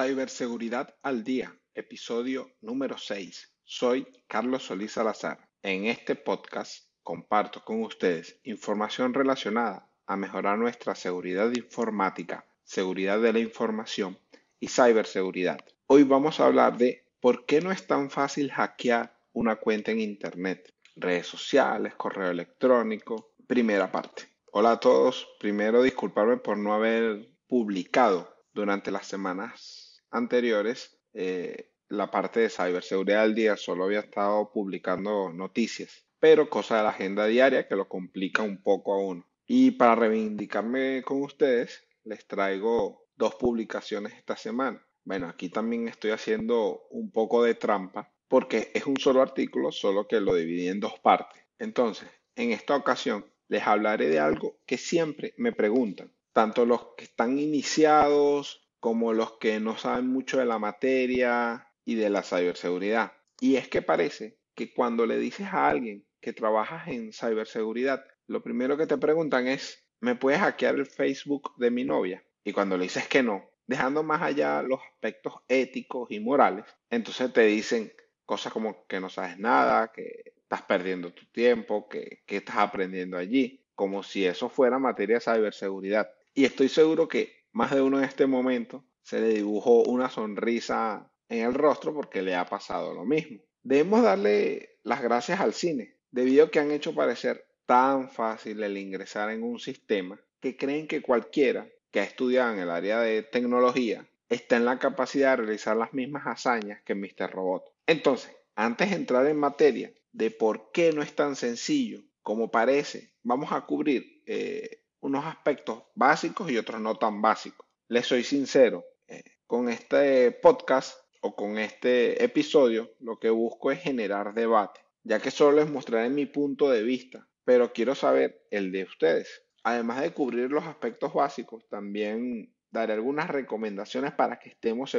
Ciberseguridad al Día, episodio número 6. Soy Carlos Solís Salazar. En este podcast comparto con ustedes información relacionada a mejorar nuestra seguridad informática, seguridad de la información y ciberseguridad. Hoy vamos a hablar de por qué no es tan fácil hackear una cuenta en Internet, redes sociales, correo electrónico. Primera parte. Hola a todos. Primero disculparme por no haber publicado durante las semanas anteriores eh, la parte de ciberseguridad del día. Solo había estado publicando noticias, pero cosa de la agenda diaria que lo complica un poco a uno. Y para reivindicarme con ustedes, les traigo dos publicaciones esta semana. Bueno, aquí también estoy haciendo un poco de trampa porque es un solo artículo, solo que lo dividí en dos partes. Entonces, en esta ocasión les hablaré de algo que siempre me preguntan tanto los que están iniciados como los que no saben mucho de la materia y de la ciberseguridad. Y es que parece que cuando le dices a alguien que trabajas en ciberseguridad, lo primero que te preguntan es, ¿me puedes hackear el Facebook de mi novia? Y cuando le dices que no, dejando más allá los aspectos éticos y morales, entonces te dicen cosas como que no sabes nada, que estás perdiendo tu tiempo, que, que estás aprendiendo allí, como si eso fuera materia de ciberseguridad. Y estoy seguro que más de uno en este momento se le dibujó una sonrisa en el rostro porque le ha pasado lo mismo. Debemos darle las gracias al cine, debido a que han hecho parecer tan fácil el ingresar en un sistema que creen que cualquiera que ha estudiado en el área de tecnología está en la capacidad de realizar las mismas hazañas que Mr. Robot. Entonces, antes de entrar en materia de por qué no es tan sencillo como parece, vamos a cubrir eh, unos aspectos básicos y otros no tan básicos. Les soy sincero, eh, con este podcast o con este episodio lo que busco es generar debate, ya que solo les mostraré mi punto de vista, pero quiero saber el de ustedes. Además de cubrir los aspectos básicos, también daré algunas recomendaciones para que estemos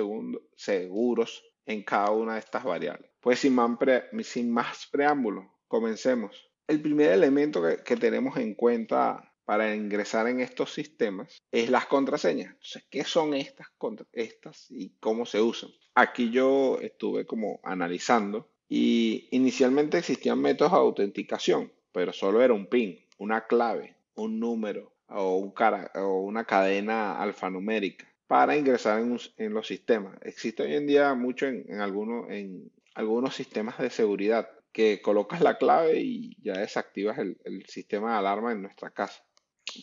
seguros en cada una de estas variables. Pues sin más, sin más preámbulos, comencemos. El primer elemento que, que tenemos en cuenta para ingresar en estos sistemas es las contraseñas. Entonces, ¿qué son estas, estas y cómo se usan? Aquí yo estuve como analizando y inicialmente existían métodos de autenticación, pero solo era un PIN, una clave, un número o, una cadena alfanumérica para ingresar en, los sistemas. Existe hoy en día mucho en, en algunos sistemas de seguridad que colocas la clave y ya desactivas el sistema de alarma en nuestra casa.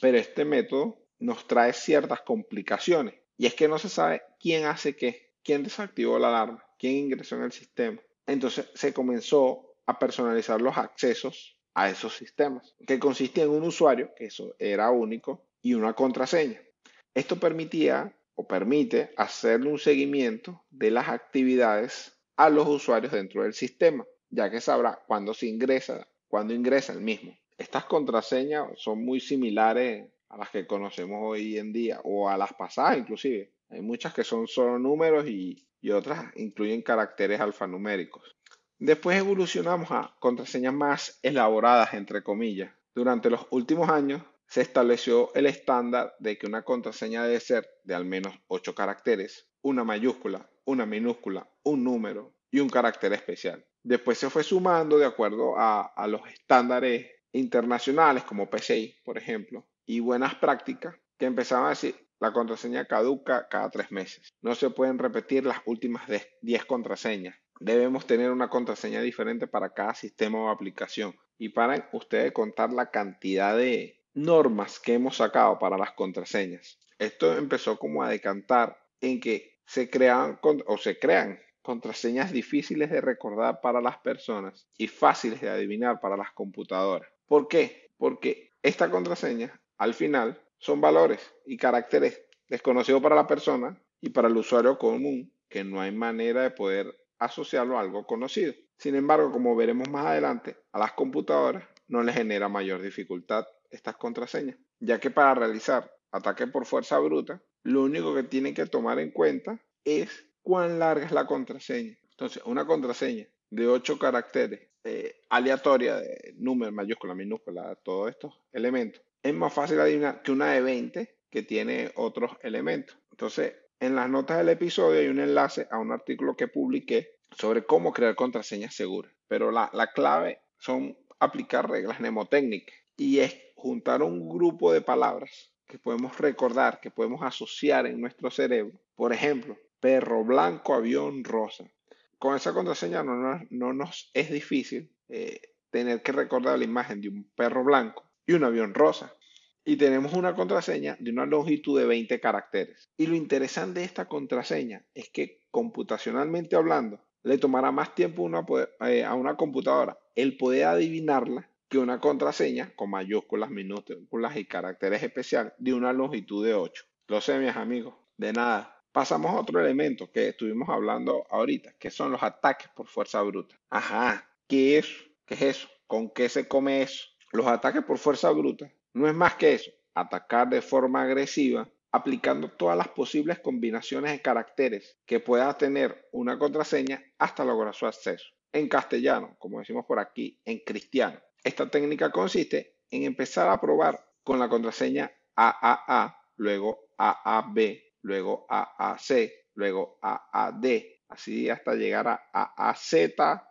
Pero este método nos trae ciertas complicaciones y es que no se sabe quién hace qué, quién desactivó la alarma, quién ingresó en el sistema. Entonces se comenzó a personalizar los accesos a esos sistemas, que consistía en un usuario, que eso era único, y una contraseña. Esto permitía o permite hacerle un seguimiento de las actividades a los usuarios dentro del sistema, ya que sabrá cuándo se ingresa, cuándo ingresa el mismo. Estas contraseñas son muy similares a las que conocemos hoy en día o a las pasadas inclusive. Hay muchas que son solo números y, otras incluyen caracteres alfanuméricos. Después evolucionamos a contraseñas más elaboradas, entre comillas. Durante los últimos años se estableció el estándar de que una contraseña debe ser de al menos 8 caracteres, una mayúscula, una minúscula, un número y un carácter especial. Después se fue sumando de acuerdo a, a los estándares internacionales como PCI, por ejemplo, y buenas prácticas que empezaban a decir la contraseña caduca cada tres meses. No se pueden repetir las últimas 10 contraseñas. Debemos tener una contraseña diferente para cada sistema o aplicación. Y para ustedes contar la cantidad de normas que hemos sacado para las contraseñas. Esto empezó como a decantar en que se crean o se crean contraseñas difíciles de recordar para las personas y fáciles de adivinar para las computadoras. ¿Por qué? Porque esta contraseña al final son valores y caracteres desconocidos para la persona y para el usuario común que no hay manera de poder asociarlo a algo conocido. Sin embargo, como veremos más adelante, a las computadoras no les genera mayor dificultad estas contraseñas, ya que para realizar ataque por fuerza bruta, lo único que tienen que tomar en cuenta es cuán larga es la contraseña. Entonces, una contraseña de 8 caracteres eh, aleatoria de número, mayúscula, minúscula, todos estos elementos, es más fácil adivinar que una de 20 que tiene otros elementos. Entonces, En las notas del episodio hay un enlace a un artículo que publiqué sobre cómo crear contraseñas seguras. Pero la, la clave son aplicar reglas mnemotécnicas y es juntar un grupo de palabras que podemos recordar, que podemos asociar en nuestro cerebro. Por ejemplo, perro blanco, avión rosa. Con esa contraseña no, no, nos es difícil eh, tener que recordar la imagen de un perro blanco y un avión rosa. Y tenemos una contraseña de una longitud de 20 caracteres. Y lo interesante de esta contraseña es que computacionalmente hablando, le tomará más tiempo eh, a una computadora el poder adivinarla que una contraseña con mayúsculas, minúsculas y caracteres especiales de una longitud de 8. Lo sé, mis amigos, de nada. Pasamos a otro elemento que estuvimos hablando ahorita, que son los ataques por fuerza bruta. Ajá, ¿qué es? ¿Qué es eso? ¿Con qué se come eso? Los ataques por fuerza bruta no es más que eso, atacar de forma agresiva aplicando todas las posibles combinaciones de caracteres que pueda tener una contraseña hasta lograr su acceso. En castellano, como decimos por aquí, en cristiano. Esta técnica consiste en empezar a probar con la contraseña AAA, luego AAB, luego AAC, luego AAD, así hasta llegar a AAZ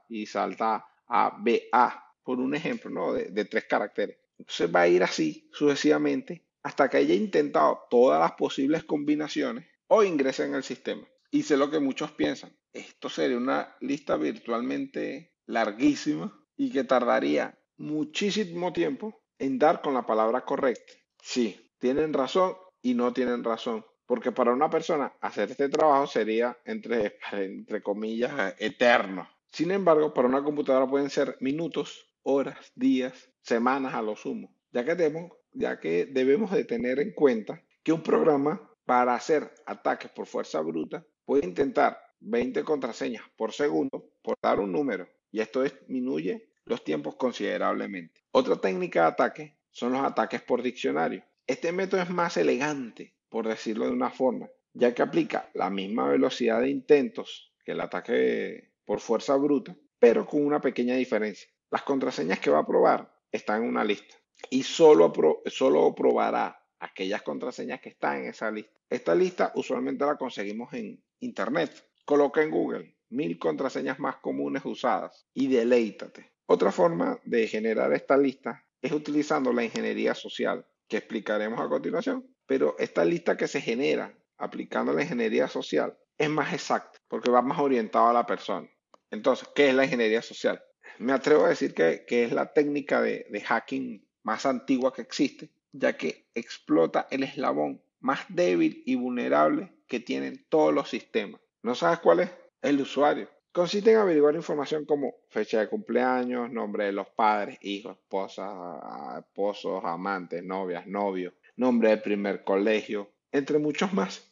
y salta a ABA, por un ejemplo ¿no? de, de tres caracteres. Entonces va a ir así sucesivamente hasta que haya intentado todas las posibles combinaciones o ingrese en el sistema. Y sé lo que muchos piensan. Esto sería una lista virtualmente larguísima y que tardaría muchísimo tiempo en dar con la palabra correcta. Sí, tienen razón y no tienen razón. Porque para una persona hacer este trabajo sería, entre, entre comillas, eterno. Sin embargo, para una computadora pueden ser minutos, horas, días, semanas a lo sumo. Ya que, debemos, ya que debemos de tener en cuenta que un programa para hacer ataques por fuerza bruta puede intentar 20 contraseñas por segundo por dar un número. Y esto disminuye los tiempos considerablemente. Otra técnica de ataque son los ataques por diccionario. Este método es más elegante, por decirlo de una forma, ya que aplica la misma velocidad de intentos que el ataque por fuerza bruta, pero con una pequeña diferencia. Las contraseñas que va a probar están en una lista y solo, solo probará aquellas contraseñas que están en esa lista. Esta lista usualmente la conseguimos en Internet. Coloca en Google mil contraseñas más comunes usadas y deleítate. Otra forma de generar esta lista es utilizando la ingeniería social, que explicaremos a continuación. Pero esta lista que se genera aplicando la ingeniería social es más exacta, porque va más orientado a la persona. Entonces, ¿qué es la ingeniería social? Me atrevo a decir que, es la técnica de, de hacking más antigua que existe, ya que explota el eslabón más débil y vulnerable que tienen todos los sistemas. ¿No sabes cuál es? El usuario. Consiste en averiguar información como fecha de cumpleaños, nombre de los padres, hijos, esposas, esposos, amantes, novias, novios, nombre del primer colegio, entre muchos más.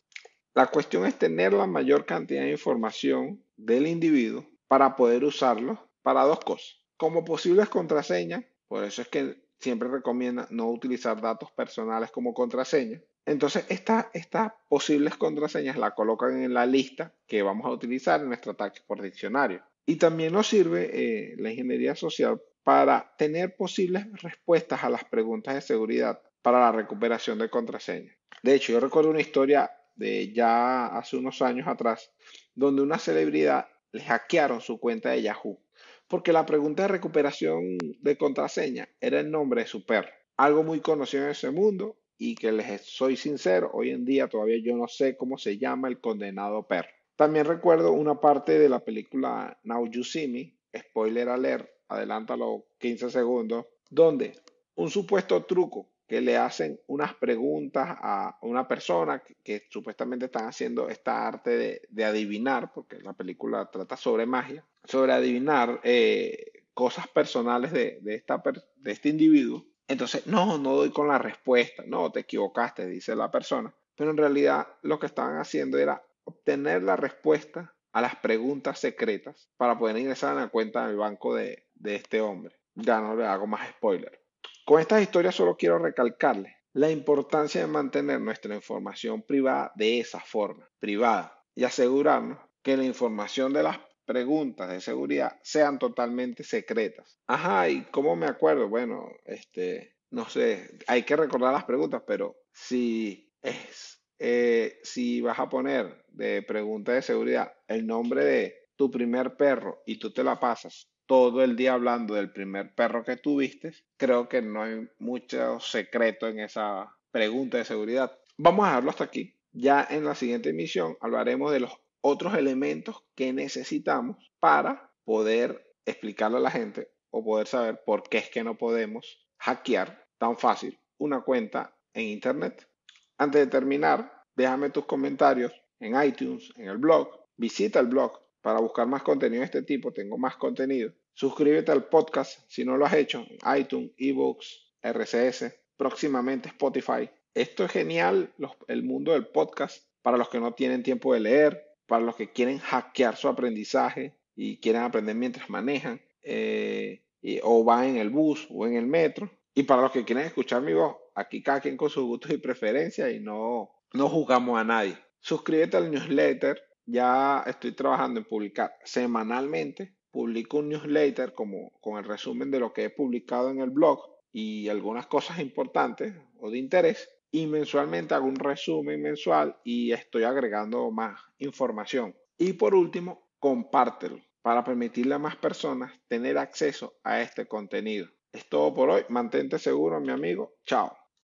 La cuestión es tener la mayor cantidad de información del individuo para poder usarlo para dos cosas. Como posibles contraseñas, por eso es que siempre recomienda no utilizar datos personales como contraseña, entonces, estas posibles contraseñas las colocan en la lista que vamos a utilizar en nuestro ataque por diccionario. Y también nos sirve eh, la ingeniería social para tener posibles respuestas a las preguntas de seguridad para la recuperación de contraseñas. De hecho, yo recuerdo una historia de ya hace unos años atrás, donde una celebridad le hackearon su cuenta de Yahoo, porque la pregunta de recuperación de contraseña era el nombre de su perro, algo muy conocido en ese mundo y que les soy sincero, hoy en día todavía yo no sé cómo se llama el condenado perro. También recuerdo una parte de la película Now You See Me, spoiler alert, adelántalo 15 segundos, donde un supuesto truco que le hacen unas preguntas a una persona que, supuestamente están haciendo esta arte de, adivinar, porque la película trata sobre magia, sobre adivinar eh, cosas personales de, esta, de este individuo entonces, no, no doy con la respuesta, no, te equivocaste, dice la persona. Pero en realidad lo que estaban haciendo era obtener la respuesta a las preguntas secretas para poder ingresar en la cuenta del banco de, de este hombre. Ya no le hago más spoiler. Con estas historias solo quiero recalcarles la importancia de mantener nuestra información privada de esa forma, privada, y asegurarnos que la información de las preguntas de seguridad sean totalmente secretas. Ajá, ¿y cómo me acuerdo? Bueno, este, no sé, hay que recordar las preguntas, pero si es eh, si vas a poner de pregunta de seguridad el nombre de tu primer perro y tú te la pasas todo el día hablando del primer perro que tuviste, creo que no hay mucho secreto en esa pregunta de seguridad. Vamos a dejarlo hasta aquí. Ya en la siguiente emisión hablaremos de los otros elementos que necesitamos para poder explicarle a la gente o poder saber por qué es que no podemos hackear tan fácil una cuenta en Internet. Antes de terminar, déjame tus comentarios en iTunes, en el blog. Visita el blog para buscar más contenido de este tipo. Tengo más contenido. Suscríbete al podcast si no lo has hecho. iTunes, eBooks, RCS, próximamente Spotify. Esto es genial, el mundo del podcast, para los que no tienen tiempo de leer, para los que quieren hackear su aprendizaje y quieren aprender mientras manejan, eh, o van en el bus o en el metro. Y para los que quieren escuchar mi voz, aquí cada quien con sus gustos y preferencias y no, no juzgamos a nadie. Suscríbete al newsletter, ya estoy trabajando en publicar semanalmente. Publico un newsletter como con el resumen de lo que he publicado en el blog y algunas cosas importantes o de interés. Y mensualmente hago un resumen mensual y estoy agregando más información. Y por último, compártelo para permitirle a más personas tener acceso a este contenido. Es todo por hoy. Mantente seguro, mi amigo. Chao.